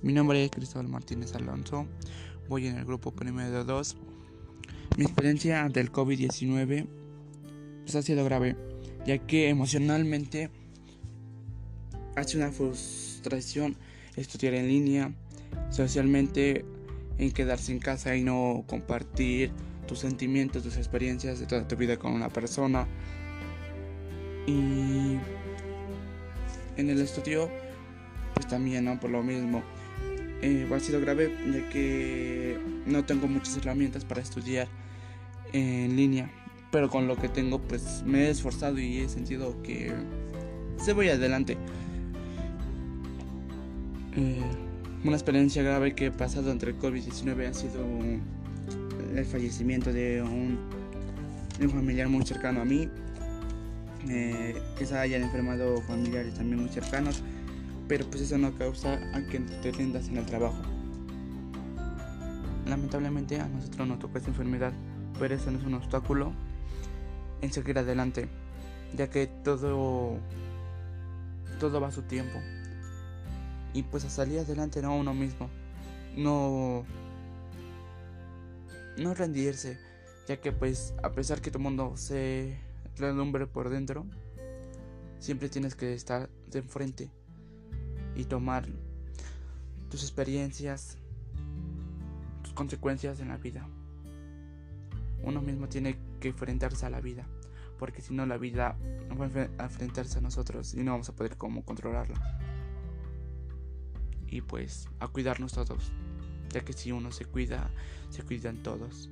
Mi nombre es Cristóbal Martínez Alonso. Voy en el grupo primero de 2. Mi experiencia del COVID-19 pues, ha sido grave, ya que emocionalmente ha sido una frustración estudiar en línea, socialmente en quedarse en casa y no compartir tus sentimientos, tus experiencias de toda tu vida con una persona. Y en el estudio, pues también, ¿no? Por lo mismo. Eh, ha sido grave ya que no tengo muchas herramientas para estudiar en línea. Pero con lo que tengo, pues me he esforzado y he sentido que se voy adelante. Eh, una experiencia grave que he pasado entre el COVID-19 ha sido el fallecimiento de un, familiar muy cercano a mí. Eh, que se hayan enfermado familiares también muy cercanos, pero pues eso no causa a que te rindas en el trabajo. Lamentablemente a nosotros nos tocó esta enfermedad, pero eso no es un obstáculo en seguir adelante, ya que todo todo va a su tiempo. Y pues a salir adelante no uno mismo. No no rendirse, ya que pues a pesar que tu mundo se relumbre por dentro, siempre tienes que estar de enfrente y tomar tus experiencias, tus consecuencias en la vida. Uno mismo tiene que enfrentarse a la vida, porque si no la vida va a enfrentarse a nosotros y no vamos a poder cómo controlarla. Y pues a cuidarnos todos ya que si uno se cuida, se cuidan todos.